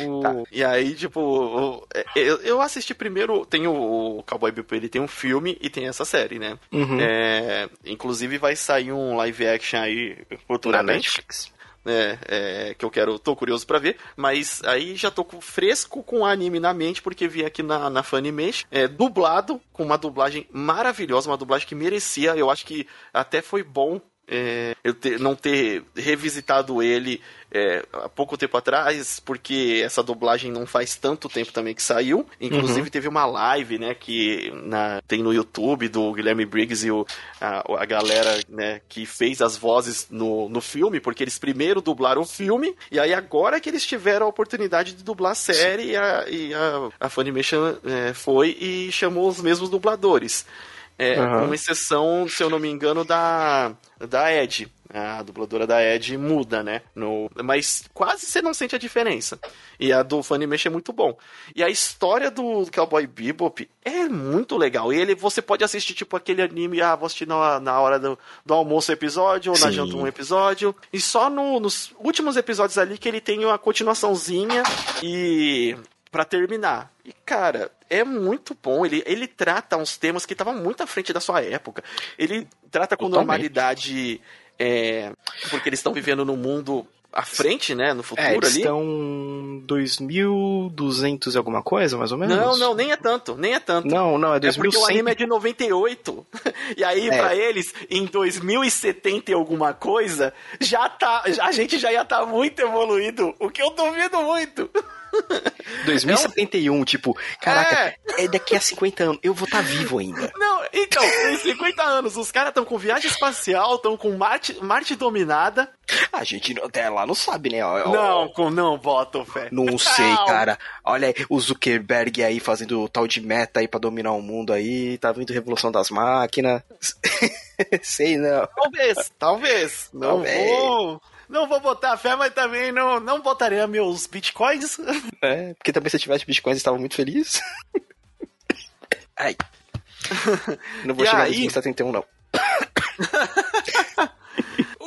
O... Tá. E aí, tipo, é, eu, eu assisti primeiro. Tem o, Cowboy Bebop, ele tem um filme e tem essa série, né? Uhum. É, inclusive vai sair um live action aí futuramente. Na Netflix né, é, que eu quero, tô curioso para ver, mas aí já tô fresco com o anime na mente, porque vi aqui na, na Funimation, é, dublado, com uma dublagem maravilhosa, uma dublagem que merecia, eu acho que até foi bom é, eu ter, não ter revisitado ele é, há pouco tempo atrás, porque essa dublagem não faz tanto tempo também que saiu. Inclusive uhum. teve uma live, né, que na, tem no YouTube do Guilherme Briggs e o, a, a galera, né, que fez as vozes no, no filme, porque eles primeiro dublaram o filme, e aí agora que eles tiveram a oportunidade de dublar a série, e a, e a, a Funimation é, foi e chamou os mesmos dubladores. É, uhum. Com exceção, se eu não me engano, da, da Ed. A dubladora da Ed muda, né? No, mas quase você não sente a diferença. E a do Funimation é muito bom. E a história do Cowboy Bebop é muito legal. E ele, você pode assistir, tipo, aquele anime, ah, vou assistir na, na hora do, do almoço episódio, ou Sim. na janta um episódio. E só no, nos últimos episódios ali que ele tem uma continuaçãozinha e para terminar. E, cara, é muito bom. Ele, ele trata uns temas que estavam muito à frente da sua época. Ele trata com Totalmente. normalidade. É, porque eles estão vivendo num mundo à frente, né, no futuro é, eles ali. estão 2200 e alguma coisa, mais ou menos? Não, não, nem é tanto, nem é tanto. Não, não, é 2100. É porque o anime é de 98. (laughs) e aí, é. pra eles, em 2070 e alguma coisa, já tá, a gente já ia estar tá muito evoluído, o que eu duvido muito. (laughs) 2071, é um... tipo, caraca, é. é. daqui a 50 anos, eu vou estar tá vivo ainda. (laughs) Não, então, em 50 anos, os caras estão com viagem espacial, estão com Marte, Marte dominada. A gente até lá não sabe, né? Não, com, não boto fé. Não sei, cara. Olha aí, o Zuckerberg aí fazendo tal de meta aí pra dominar o mundo aí, tá vindo Revolução das Máquinas. (laughs) sei não. Talvez, talvez. Não talvez. vou não vou botar fé, mas também não, não botaria meus bitcoins. (laughs) É, porque também se eu tivesse bitcoins eu estava muito feliz. (laughs) Ai. Não vou e chegar aí... no 71, não.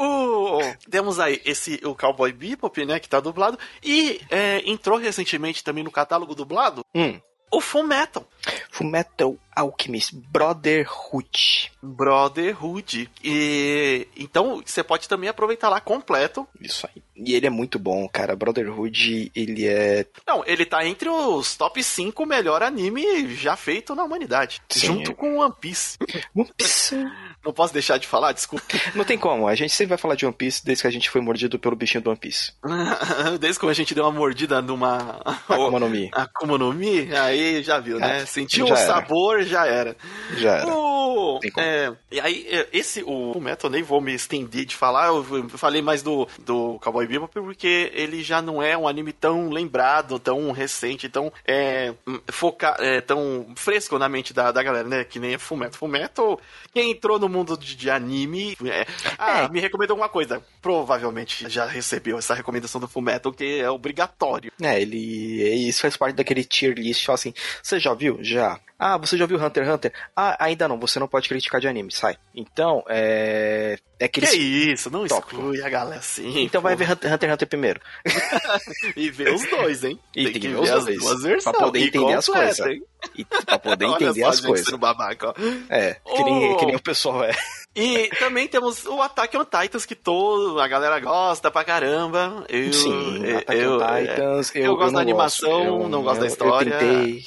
O, temos aí esse o Cowboy Bebop, né, que tá dublado e é, entrou recentemente também no catálogo dublado. Hum. O Full Metal. Full Metal Alchemist Brotherhood. Brotherhood. E então você pode também aproveitar lá completo. Isso aí. E ele é muito bom, cara. Brotherhood, ele é. Não, ele tá entre os top 5 melhor anime já feito na humanidade. Sim. Junto com One Piece. One Piece. Não posso deixar de falar, desculpa. (laughs) Não tem como, a gente sempre vai falar de One Piece desde que a gente foi mordido pelo bichinho do One Piece. (laughs) desde que a gente deu uma mordida numa. (laughs) Akuma no Mi. Akuma no Mi, aí já viu, né? Sentiu o sabor, já era. Já era. O... É, e aí, é, esse, o Metal, nem vou me estender de falar, eu falei mais do, do Cowboy Bebop porque ele já não é um anime tão lembrado, tão recente, tão é, foca, é, tão fresco na mente da, da galera, né? Que nem é Fullmetal. Fullmetal, quem entrou no mundo de, de anime, é, ah, é. me recomendou alguma coisa. Provavelmente já recebeu essa recomendação do Fullmetal, que é obrigatório. É, ele. Isso faz parte daquele tier list, assim. Você já viu? Já. Ah, você já viu Hunter x Hunter? Ah, ainda não, você não pode criticar de anime, sai. Então, é. É que isso, não top. exclui a galera assim. Então vai ver Hunter x Hunter primeiro. (laughs) e ver os dois, hein? E tem, tem que, ver os dois. Duas versões, pra poder entender as coisas. E pra poder (laughs) entender as coisas. Babaca, ó. É, que nem, oh. que nem o pessoal é. E também temos o Attack on Titans, que todo, a galera gosta pra caramba. Eu, Sim, eu, Attack on Titans. Eu, eu, eu gosto da animação, gosto. não gosto da história. Eu tentei.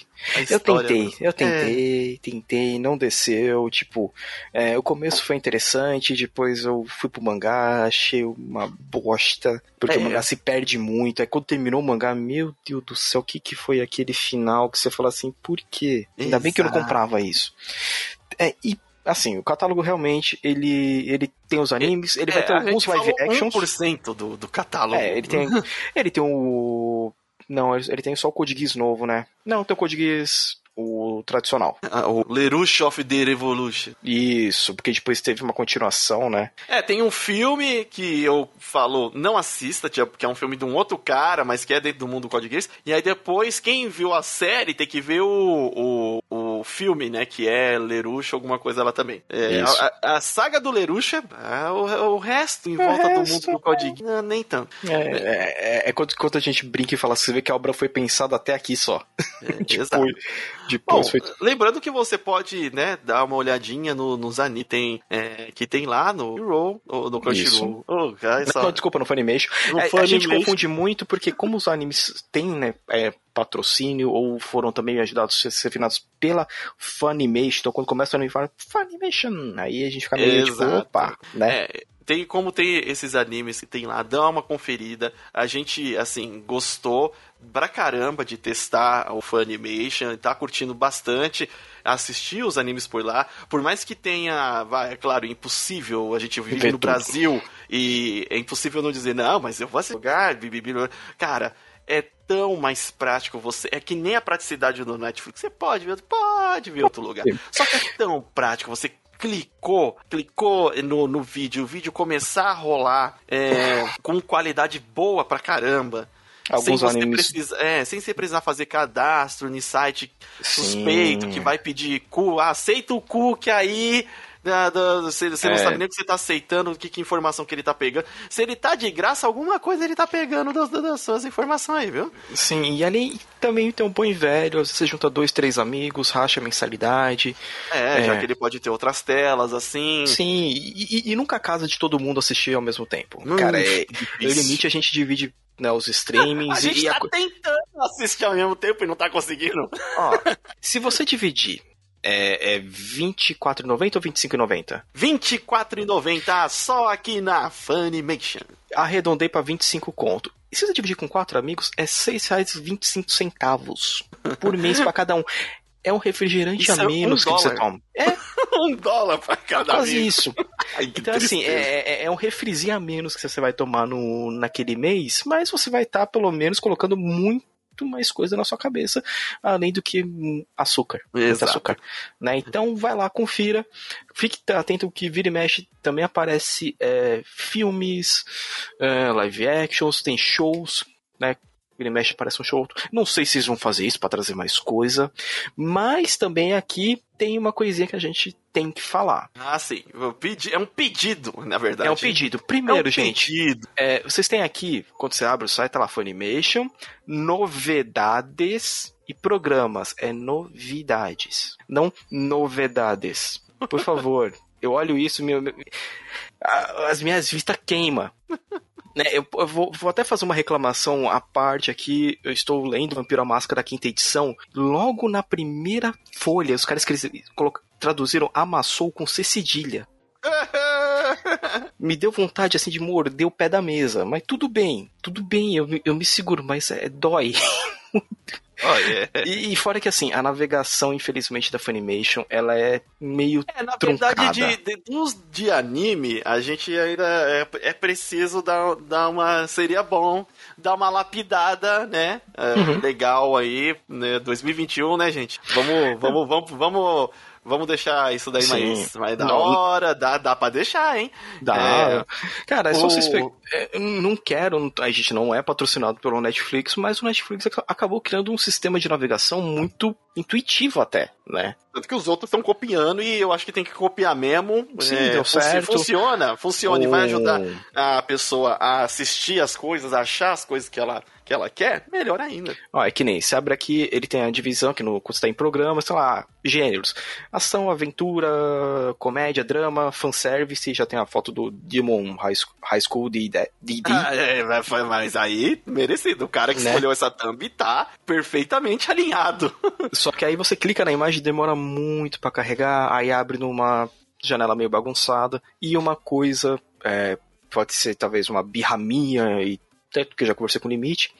Eu tentei, eu tentei, é. tentei, não desceu. Tipo, é, o começo foi interessante, depois eu fui pro mangá, achei uma bosta, porque é. o mangá se perde muito. Aí quando terminou o mangá, meu Deus do céu, o que, que foi aquele final que você falou assim, por quê? Ainda Exato. bem que eu não comprava isso. É, e assim, o catálogo realmente, ele, ele tem os animes, ele é, vai ter alguns live actions. 1% do, do catálogo. É, ele tem, (laughs) ele tem o... Não, ele tem só o Code Geass novo, né? Não, tem o Code Geass o tradicional. Ah, o Lerush of the Revolution. Isso, porque depois teve uma continuação, né? É, tem um filme que eu falo, não assista, porque é um filme de um outro cara, mas que é dentro do mundo do Code Geass. E aí depois, quem viu a série tem que ver o, o, o filme, né? Que é Lerush, alguma coisa lá também. É, a, a, saga do Lerush é o, é o resto em é volta resto, do mundo do Code Geass. Não, nem tanto. É, é, é, é quando, quando, a gente brinca e fala, você vê que a obra foi pensada até aqui só. (laughs) tipo, exato. Depois Bom, foi... Lembrando que você pode, né, dar uma olhadinha no, nos anime tem, é, que tem lá no Roll, ou no Crunchyroll. Oh, só... Não, desculpa, no Funimation. No é, Funimation. A gente confunde muito porque como os animes têm, né, é, patrocínio ou foram também ajudados a ser financiados pela Funimation, então quando começa a anime, fala Funimation, aí a gente fica meio Exato. tipo, opa, né? É, tem como tem esses animes que tem lá, dá uma conferida. A gente, assim, gostou pra caramba de testar o Funimation, tá curtindo bastante assistir os animes por lá. Por mais que tenha, vai, é claro, impossível a gente viver no Brasil e é impossível não dizer, não, mas eu vou jogar, cara, é tão mais prático você. É que nem a praticidade do Netflix. Você pode ver, pode ver outro lugar. Só que é tão prático. Você clicou, clicou no, no vídeo, o vídeo começar a rolar é, com qualidade boa pra caramba. Alguns sem animes. Precisar, é, sem você precisar fazer cadastro no site suspeito Sim. que vai pedir cu, ah, aceita o cu que aí da, da, você, você é. não sabe nem o que você tá aceitando, que, que informação que ele tá pegando. Se ele tá de graça, alguma coisa ele tá pegando das, das suas informações aí, viu? Sim, e ali também tem um bom e velho, você junta dois, três amigos, racha a mensalidade. É, é, já que ele pode ter outras telas, assim. Sim, e, e, e nunca casa de todo mundo assistir ao mesmo tempo. Hum, Cara, é, o limite a gente divide né, os streamings. a gente e tá a... tentando assistir ao mesmo tempo e não tá conseguindo. Ó, se você dividir é, é 24,90 ou 25,90? 24,90 só aqui na Funimation. Arredondei para 25 conto. E se você dividir com quatro amigos, é R$ 6,25 por mês para cada um. É um refrigerante isso a menos é um que você toma. É (laughs) um dólar para cada é quase amigo. isso. (laughs) Ai, então, assim, é, é, é, um refrizinho a menos que você vai tomar no, naquele mês, mas você vai estar, tá, pelo menos, colocando muito muito mais coisa na sua cabeça, além do que açúcar. Exato. açúcar. Né? Então vai lá, confira. Fique atento que vira e mexe também aparece é, filmes, é, live actions, tem shows, né? Vira e mexe parece um show. Não sei se eles vão fazer isso para trazer mais coisa. Mas também aqui tem uma coisinha que a gente tem que falar. Ah, sim. É um pedido, na verdade. É um pedido. Primeiro, é um gente, pedido. É, vocês têm aqui, quando você abre o site, tá lá Funimation, novidades e programas. É novidades, não novedades. Por favor. (laughs) eu olho isso, meu, meu, as minhas vistas queimam. Né, eu, eu vou, vou, até fazer uma reclamação à parte aqui. Eu estou lendo Vampiro à Máscara da quinta edição. Logo na primeira folha, os caras que eles traduziram amassou com C cedilha. (laughs) me deu vontade assim de morder o pé da mesa, mas tudo bem, tudo bem, eu, eu me seguro, mas é, dói. (laughs) (laughs) Oh, yeah. e, e, fora que assim, a navegação, infelizmente, da Funimation, ela é meio é, na truncada. verdade, de, de, de anime, a gente ainda é, é, preciso dar, dar uma. Seria bom dar uma lapidada, né? É, uhum. Legal aí, né? 2021, né, gente? Vamos, vamos, vamos, vamos Vamos deixar isso daí mais, mais da não, hora, dá, dá pra deixar, hein? Dá. É, Cara, é só vocês é, Não quero, a gente não é patrocinado pelo Netflix, mas o Netflix acabou criando um sistema de navegação muito intuitivo até. né? Tanto que os outros estão copiando e eu acho que tem que copiar mesmo. Sim, é, deu certo. Funciona, funciona oh. e vai ajudar a pessoa a assistir as coisas, a achar as coisas que ela, que ela quer, melhor ainda. Ó, é que nem, se abre aqui, ele tem a divisão que no, quando você tá em programa, sei lá, gêneros. Ação, aventura, comédia, drama, fanservice, já tem a foto do Demon High School, High School DD. Ah, é, mas aí, merecido. O cara que né? escolheu essa thumb tá perfeitamente alinhado. (laughs) Só que aí você clica na imagem demora muito para carregar, aí abre numa janela meio bagunçada. E uma coisa, é, pode ser talvez uma birramia, e tanto que eu já conversei com o Limite.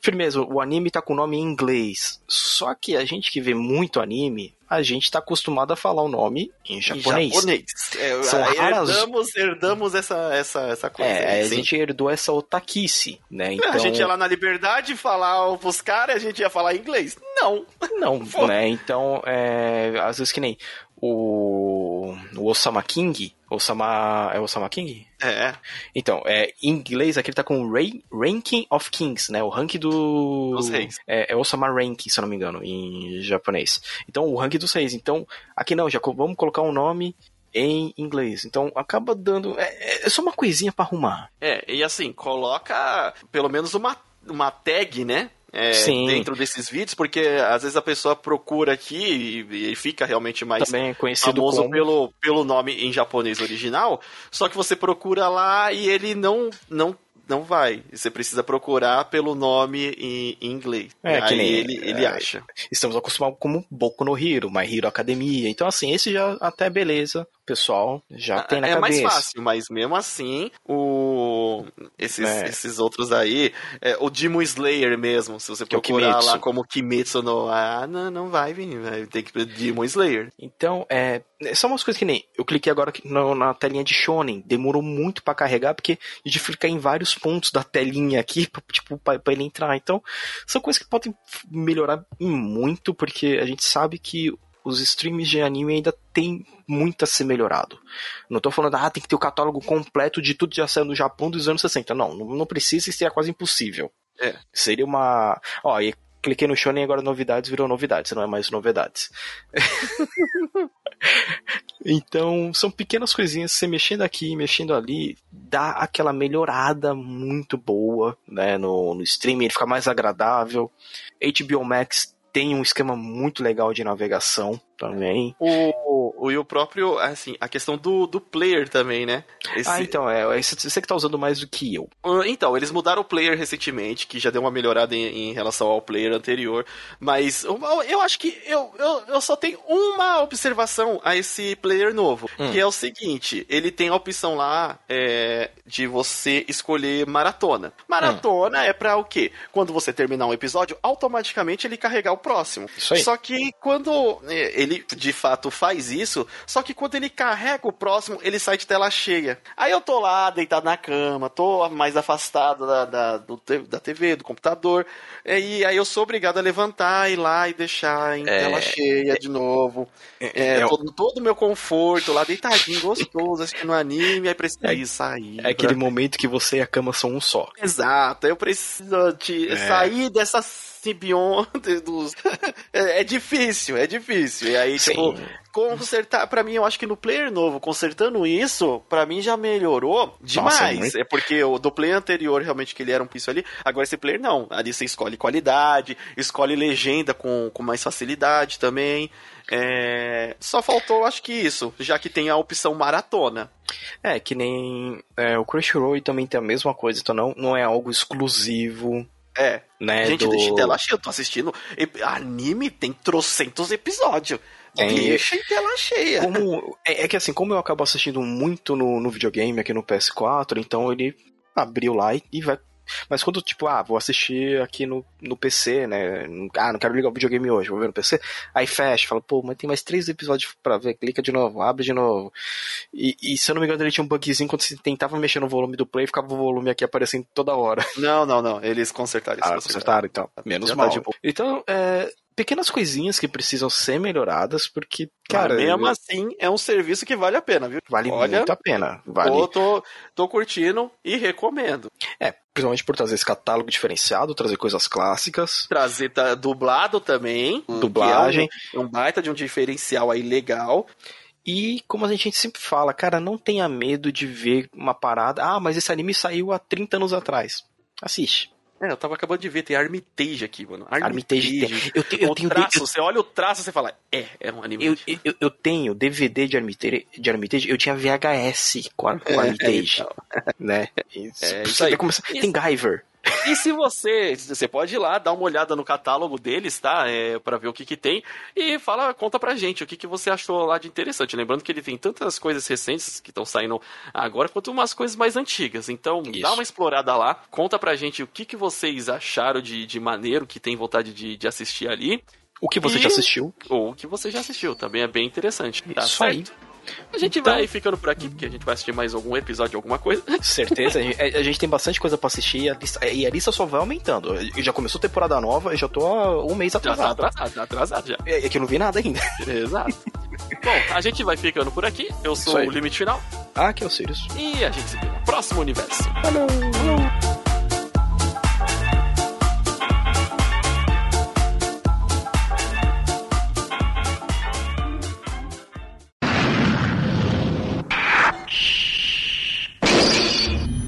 Firmeza, o anime tá com o nome em inglês. Só que a gente que vê muito anime, a gente tá acostumado a falar o nome em japonês. Em japonês. É, (laughs) São raras... herdamos, herdamos essa, essa, essa coisa. É, aí, a gente herdou essa otaquice, né? Então... A gente ia lá na liberdade falar pros caras a gente ia falar inglês. Não. Não, (laughs) né? Então, é, às vezes que nem o, o Osama King. Osama. É Osama King? É. Então, é, em inglês aqui ele tá com Ray, Ranking of Kings, né? O ranking do. Dos reis. É, é Osama Ranking, se eu não me engano, em japonês. Então, o ranking dos reis. Então, aqui não, já vamos colocar um nome em inglês. Então acaba dando. É, é só uma coisinha para arrumar. É, e assim, coloca pelo menos uma, uma tag, né? É, dentro desses vídeos, porque às vezes a pessoa procura aqui e, e fica realmente mais Também é conhecido famoso como... pelo, pelo nome em japonês original, só que você procura lá e ele não, não não vai. Você precisa procurar pelo nome em, inglês. É, que nem ele, ele é, acha. Estamos acostumados como Boku no Hero, My Hero Academia. Então, assim, esse já até beleza. Pessoal já tem na é cabeça. É mais fácil, mas mesmo assim, o esses, é. esses outros aí, é, o Demon Slayer mesmo, se você que é procurar lá como Kimetsu no... Ah, não, não vai vir, vai ter que Demon Slayer. Então, é, são umas coisas que nem... Eu cliquei agora no, na telinha de Shonen, demorou muito para carregar, porque a gente fica em vários pontos da telinha aqui, pra, (laughs) tipo, pra, pra ele entrar. Então, são coisas que podem melhorar muito, porque a gente sabe que os streams de anime ainda tem muito a ser melhorado. Não tô falando, ah, tem que ter o catálogo completo de tudo que já saiu no Japão dos anos 60. Não, não precisa, isso seria quase impossível. É. Seria uma. Ó, e cliquei no Shonen e agora novidades virou novidades, não é mais novidades. (laughs) então, são pequenas coisinhas, você mexendo aqui, mexendo ali, dá aquela melhorada muito boa, né, no, no streaming, ele fica mais agradável. HBO Max tem um esquema muito legal de navegação também. O, o, e o próprio, assim, a questão do, do player também, né? Esse... Ah, então, é, você que tá usando mais do que eu. Então, eles mudaram o player recentemente, que já deu uma melhorada em, em relação ao player anterior, mas eu, eu acho que eu, eu, eu, só tenho uma observação a esse player novo, hum. que é o seguinte, ele tem a opção lá é, de você escolher maratona. Maratona hum. é pra o quê? Quando você terminar um episódio, automaticamente ele carregar o próximo. Só que quando ele ele de fato faz isso, só que quando ele carrega o próximo, ele sai de tela cheia. Aí eu tô lá, deitado na cama, tô mais afastado da, da, do, da TV, do computador, e aí eu sou obrigado a levantar, ir lá e deixar em é, tela cheia de novo. É, é, é todo, todo o meu conforto lá, deitadinho, gostoso, assistindo anime, aí preciso é, sair. É aquele momento que você e a cama são um só. Exato, eu preciso de é. sair dessa simbionte dos. (laughs) é, é, difícil, é difícil. E aí, Sim. tipo, consertar. para mim, eu acho que no player novo, consertando isso, para mim já melhorou demais. Nossa, é porque o do player anterior, realmente, que ele era um piso ali. Agora esse player não. Ali você escolhe qualidade, escolhe legenda com, com mais facilidade também. É... Só faltou, acho que isso, já que tem a opção maratona. É, que nem é, o Crunchyroll também tem a mesma coisa, então não, não é algo exclusivo é. Né, Gente, do... deixa em tela cheia. Eu tô assistindo. Anime tem trocentos episódios. Tem... Deixa em tela cheia. Como, é, é, que assim, como eu acabo assistindo muito no, no videogame aqui no PS4, então ele abriu lá e, e vai mas quando, tipo, ah, vou assistir aqui no, no PC, né? Ah, não quero ligar o videogame hoje, vou ver no PC. Aí fecha, fala, pô, mas tem mais três episódios pra ver. Clica de novo, abre de novo. E, e se eu não me engano, ele tinha um bugzinho quando você tentava mexer no volume do play, ficava o volume aqui aparecendo toda hora. Não, não, não. Eles consertaram isso. Ah, consertaram, então. Menos Já tá mal. Tá então, é, pequenas coisinhas que precisam ser melhoradas, porque, cara. Mas mesmo assim, é um serviço que vale a pena, viu? Vale Olha, muito a pena. Vale. Tô, tô, tô curtindo e recomendo. É, principalmente por trazer esse catálogo diferenciado, trazer coisas clássicas. Trazer tá, dublado também. Dublagem. É um, um baita de um diferencial aí legal. E como a gente sempre fala, cara, não tenha medo de ver uma parada. Ah, mas esse anime saiu há 30 anos atrás. Assiste. É, eu tava acabando de ver, tem Armitage aqui, mano. Armitage, Armitage Eu, te, eu tenho traço, eu... você olha o traço e fala, é, é um anime. Eu, eu, eu, tenho DVD de Armitage, de Armitage, eu tinha VHS com, com (laughs) Armitage, é, então. né? É, isso aí. Começar... Tem Guyver. E se você, você pode ir lá, dar uma olhada no catálogo deles, tá? É, para ver o que que tem e fala, conta pra gente o que que você achou lá de interessante. Lembrando que ele tem tantas coisas recentes que estão saindo agora quanto umas coisas mais antigas. Então, Isso. dá uma explorada lá, conta pra gente o que que vocês acharam de, de maneiro, que tem vontade de, de assistir ali. O que você e... já assistiu. Ou o que você já assistiu, também é bem interessante. Tá Isso certo? aí. A gente então... vai ficando por aqui, porque a gente vai assistir mais algum episódio alguma coisa. (laughs) Certeza, a gente, a gente tem bastante coisa pra assistir e a, lista, e a lista só vai aumentando. Já começou a temporada nova, eu já tô há um mês atrasado. Já tá atrasado, tá atrasado já. É, é que eu não vi nada ainda. (laughs) Exato. Bom, a gente vai ficando por aqui. Eu sou o Limite Final. Ah, que é o Sirius. E a gente se vê no próximo universo. Falou! Falou.